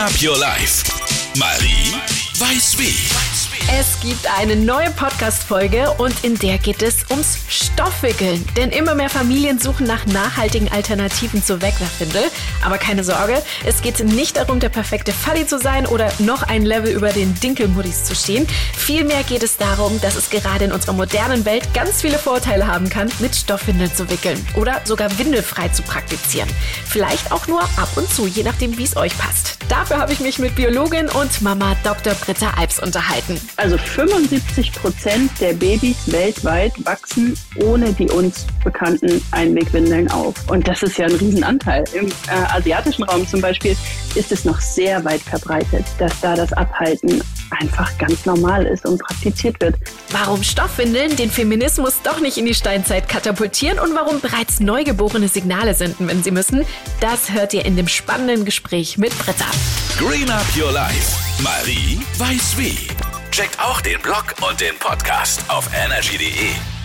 Up Your Life. Marie weiß wie. Es gibt eine neue Podcast-Folge und in der geht es ums Stoffwickeln. Denn immer mehr Familien suchen nach nachhaltigen Alternativen zur Wegwerfwindel. Aber keine Sorge, es geht nicht darum, der perfekte Fuddy zu sein oder noch ein Level über den Dinkelmuddis zu stehen. Vielmehr geht es darum, dass es gerade in unserer modernen Welt ganz viele Vorteile haben kann, mit Stoffwindeln zu wickeln oder sogar windelfrei zu praktizieren. Vielleicht auch nur ab und zu, je nachdem, wie es euch passt. Dafür habe ich mich mit Biologin und Mama Dr. Britta Alps unterhalten. Also 75 Prozent der Babys weltweit wachsen ohne die uns bekannten Einwegwindeln auf. Und das ist ja ein Riesenanteil. Im äh, asiatischen Raum zum Beispiel ist es noch sehr weit verbreitet, dass da das Abhalten einfach ganz normal ist und praktiziert wird. Warum Stoffwindeln den Feminismus doch nicht in die Steinzeit katapultieren und warum bereits Neugeborene Signale senden, wenn sie müssen, das hört ihr in dem spannenden Gespräch mit Britta. Green Up Your Life. Marie weiß wie. Checkt auch den Blog und den Podcast auf energy.de.